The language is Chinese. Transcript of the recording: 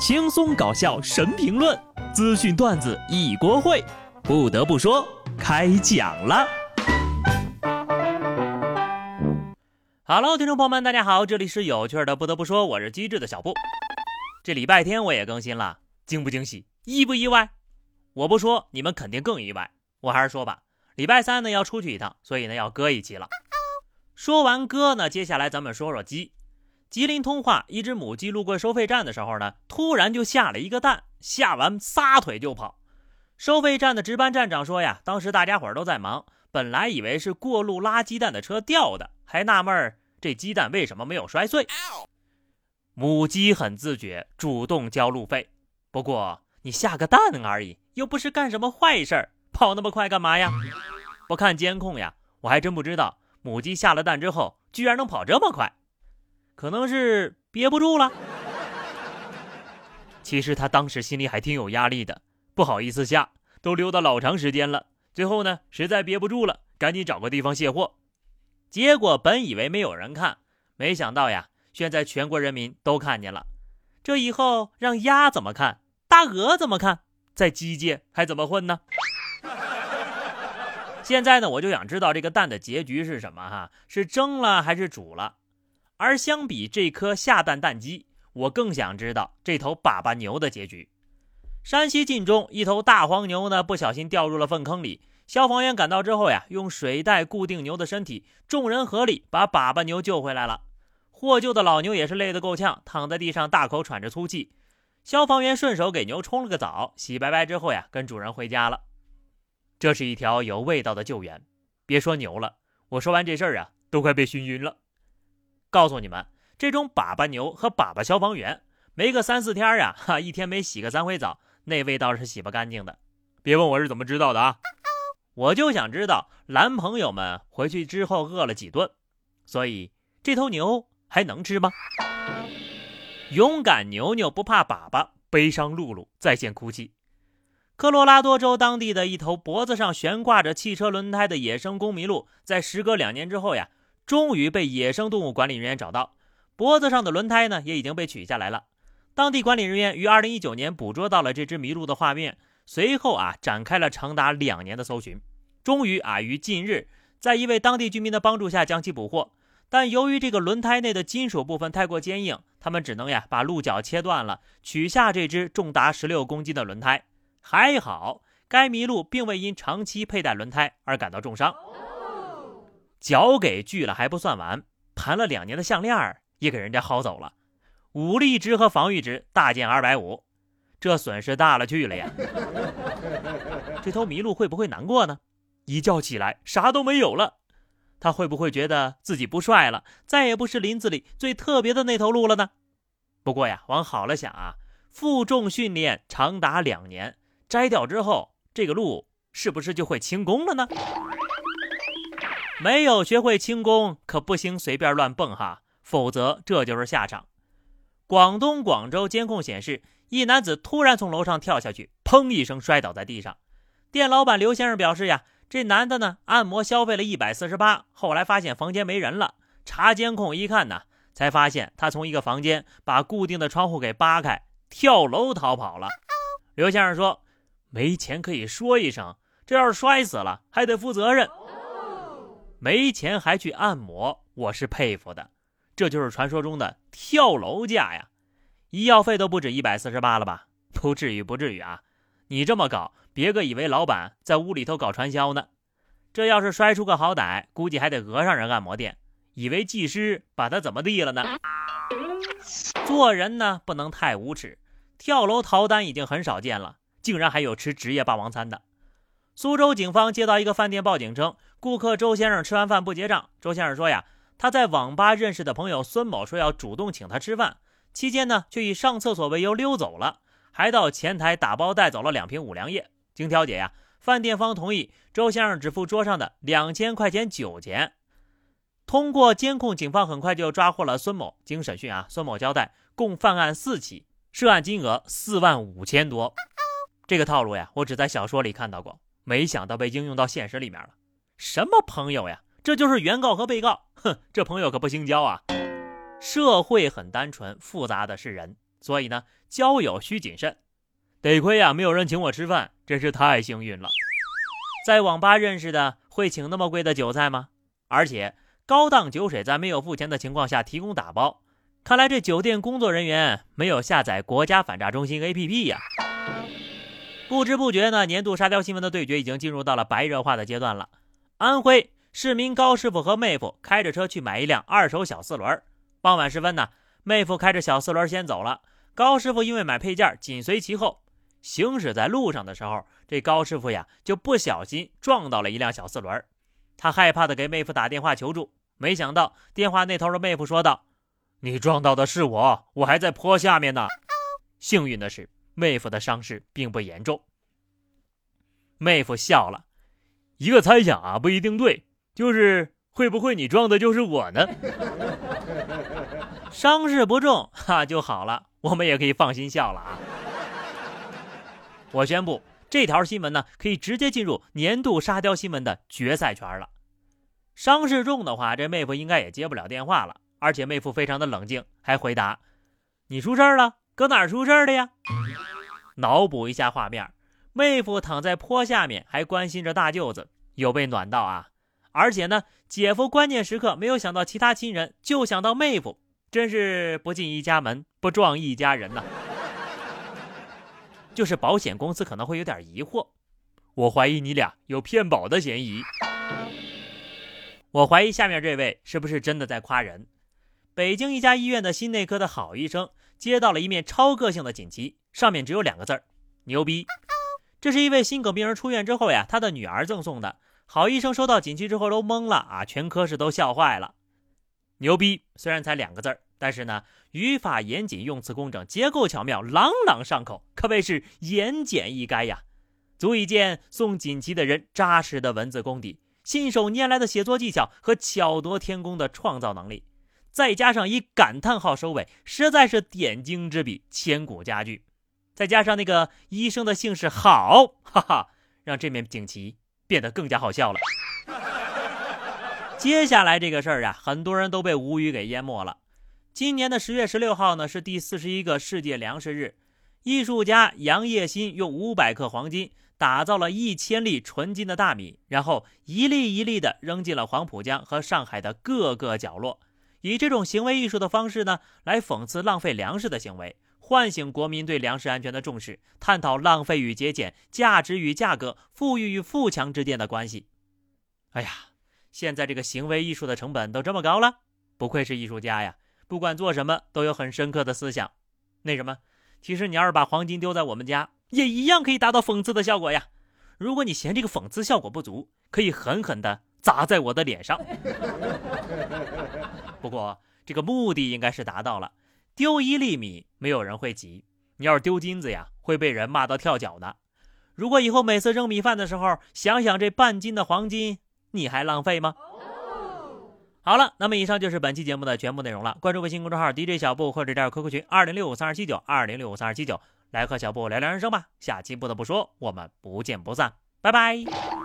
轻松搞笑神评论，资讯段子一锅烩。不得不说，开讲了。Hello，听众朋友们，大家好，这里是有趣的。不得不说，我是机智的小布。这礼拜天我也更新了，惊不惊喜，意不意外？我不说，你们肯定更意外。我还是说吧，礼拜三呢要出去一趟，所以呢要割一期了。说完割呢，接下来咱们说说鸡。吉林通化一只母鸡路过收费站的时候呢，突然就下了一个蛋，下完撒腿就跑。收费站的值班站长说呀，当时大家伙都在忙，本来以为是过路拉鸡蛋的车掉的，还纳闷这鸡蛋为什么没有摔碎。母鸡很自觉，主动交路费。不过你下个蛋而已，又不是干什么坏事儿，跑那么快干嘛呀？不看监控呀，我还真不知道母鸡下了蛋之后居然能跑这么快。可能是憋不住了。其实他当时心里还挺有压力的，不好意思下，都溜达老长时间了。最后呢，实在憋不住了，赶紧找个地方卸货。结果本以为没有人看，没想到呀，现在全国人民都看见了。这以后让鸭怎么看？大鹅怎么看？在鸡界还怎么混呢？现在呢，我就想知道这个蛋的结局是什么哈？是蒸了还是煮了？而相比这颗下蛋蛋鸡，我更想知道这头粑粑牛的结局。山西晋中一头大黄牛呢，不小心掉入了粪坑里。消防员赶到之后呀，用水袋固定牛的身体，众人合力把粑粑牛救回来了。获救的老牛也是累得够呛，躺在地上大口喘着粗气。消防员顺手给牛冲了个澡，洗白白之后呀，跟主人回家了。这是一条有味道的救援。别说牛了，我说完这事儿啊，都快被熏晕了。告诉你们，这种粑粑牛和粑粑消防员，没个三四天呀，哈，一天没洗个三回澡，那味道是洗不干净的。别问我是怎么知道的啊，我就想知道男朋友们回去之后饿了几顿。所以这头牛还能吃吗？勇敢牛牛不怕粑粑，悲伤露露在线哭泣。科罗拉多州当地的一头脖子上悬挂着汽车轮胎的野生公麋鹿，在时隔两年之后呀。终于被野生动物管理人员找到，脖子上的轮胎呢也已经被取下来了。当地管理人员于二零一九年捕捉到了这只麋鹿的画面，随后啊展开了长达两年的搜寻，终于啊于近日在一位当地居民的帮助下将其捕获。但由于这个轮胎内的金属部分太过坚硬，他们只能呀把鹿角切断了，取下这只重达十六公斤的轮胎。还好，该麋鹿并未因长期佩戴轮胎而感到重伤。脚给锯了还不算完，盘了两年的项链也给人家薅走了，武力值和防御值大减二百五，这损失大了去了呀！这头麋鹿会不会难过呢？一觉起来啥都没有了，他会不会觉得自己不帅了，再也不是林子里最特别的那头鹿了呢？不过呀，往好了想啊，负重训练长达两年，摘掉之后，这个鹿是不是就会轻功了呢？没有学会轻功，可不行随便乱蹦哈，否则这就是下场。广东广州监控显示，一男子突然从楼上跳下去，砰一声摔倒在地上。店老板刘先生表示呀，这男的呢按摩消费了一百四十八，后来发现房间没人了，查监控一看呢，才发现他从一个房间把固定的窗户给扒开，跳楼逃跑了。刘先生说，没钱可以说一声，这要是摔死了还得负责任。没钱还去按摩，我是佩服的。这就是传说中的跳楼价呀！医药费都不止一百四十八了吧？不至于，不至于啊！你这么搞，别个以为老板在屋里头搞传销呢。这要是摔出个好歹，估计还得讹上人按摩店，以为技师把他怎么地了呢？做人呢，不能太无耻。跳楼逃单已经很少见了，竟然还有吃职业霸王餐的。苏州警方接到一个饭店报警称。顾客周先生吃完饭不结账。周先生说呀，他在网吧认识的朋友孙某说要主动请他吃饭，期间呢却以上厕所为由溜走了，还到前台打包带走了两瓶五粮液。经调解呀，饭店方同意周先生只付桌上的两千块钱酒钱。通过监控，警方很快就抓获了孙某。经审讯啊，孙某交代，共犯案四起，涉案金额四万五千多。这个套路呀，我只在小说里看到过，没想到被应用到现实里面了。什么朋友呀？这就是原告和被告。哼，这朋友可不兴交啊！社会很单纯，复杂的是人。所以呢，交友需谨慎。得亏呀，没有人请我吃饭，真是太幸运了。在网吧认识的会请那么贵的酒菜吗？而且高档酒水在没有付钱的情况下提供打包，看来这酒店工作人员没有下载国家反诈中心 APP 呀。不知不觉呢，年度沙雕新闻的对决已经进入到了白热化的阶段了。安徽市民高师傅和妹夫开着车去买一辆二手小四轮，傍晚时分呢，妹夫开着小四轮先走了，高师傅因为买配件紧随其后。行驶在路上的时候，这高师傅呀就不小心撞到了一辆小四轮，他害怕的给妹夫打电话求助，没想到电话那头的妹夫说道：“你撞到的是我，我还在坡下面呢。”幸运的是，妹夫的伤势并不严重。妹夫笑了，一个猜想啊不一定对，就是会不会你撞的就是我呢？伤势不重 哈就好了，我们也可以放心笑了啊。我宣布，这条新闻呢，可以直接进入年度沙雕新闻的决赛圈了。伤势重的话，这妹夫应该也接不了电话了。而且妹夫非常的冷静，还回答：“你出事了？搁哪儿出事的呀？”脑补一下画面，妹夫躺在坡下面，还关心着大舅子，有被暖到啊！而且呢，姐夫关键时刻没有想到其他亲人，就想到妹夫，真是不进一家门，不撞一家人呐。就是保险公司可能会有点疑惑，我怀疑你俩有骗保的嫌疑。我怀疑下面这位是不是真的在夸人？北京一家医院的心内科的好医生接到了一面超个性的锦旗，上面只有两个字儿：牛逼。这是一位心梗病人出院之后呀，他的女儿赠送的。好医生收到锦旗之后都懵了啊，全科室都笑坏了。牛逼，虽然才两个字儿。但是呢，语法严谨，用词工整，结构巧妙，朗朗上口，可谓是言简意赅呀，足以见送锦旗的人扎实的文字功底、信手拈来的写作技巧和巧夺天工的创造能力，再加上以感叹号收尾，实在是点睛之笔，千古佳句。再加上那个医生的姓氏好，哈哈，让这面锦旗变得更加好笑了。接下来这个事儿啊，很多人都被无语给淹没了。今年的十月十六号呢，是第四十一个世界粮食日。艺术家杨业新用五百克黄金打造了一千粒纯金的大米，然后一粒一粒的扔进了黄浦江和上海的各个角落，以这种行为艺术的方式呢，来讽刺浪费粮食的行为，唤醒国民对粮食安全的重视，探讨浪费与节俭、价值与价格、富裕与富强之间的关系。哎呀，现在这个行为艺术的成本都这么高了，不愧是艺术家呀！不管做什么都有很深刻的思想，那什么，其实你要是把黄金丢在我们家，也一样可以达到讽刺的效果呀。如果你嫌这个讽刺效果不足，可以狠狠的砸在我的脸上。不过这个目的应该是达到了，丢一粒米没有人会急，你要是丢金子呀，会被人骂到跳脚的。如果以后每次扔米饭的时候，想想这半斤的黄金，你还浪费吗？好了，那么以上就是本期节目的全部内容了。关注微信公众号 DJ 小布或者加入 QQ 群二零六五三二七九二零六五三二七九，来和小布聊聊人生吧。下期不得不说，我们不见不散，拜拜。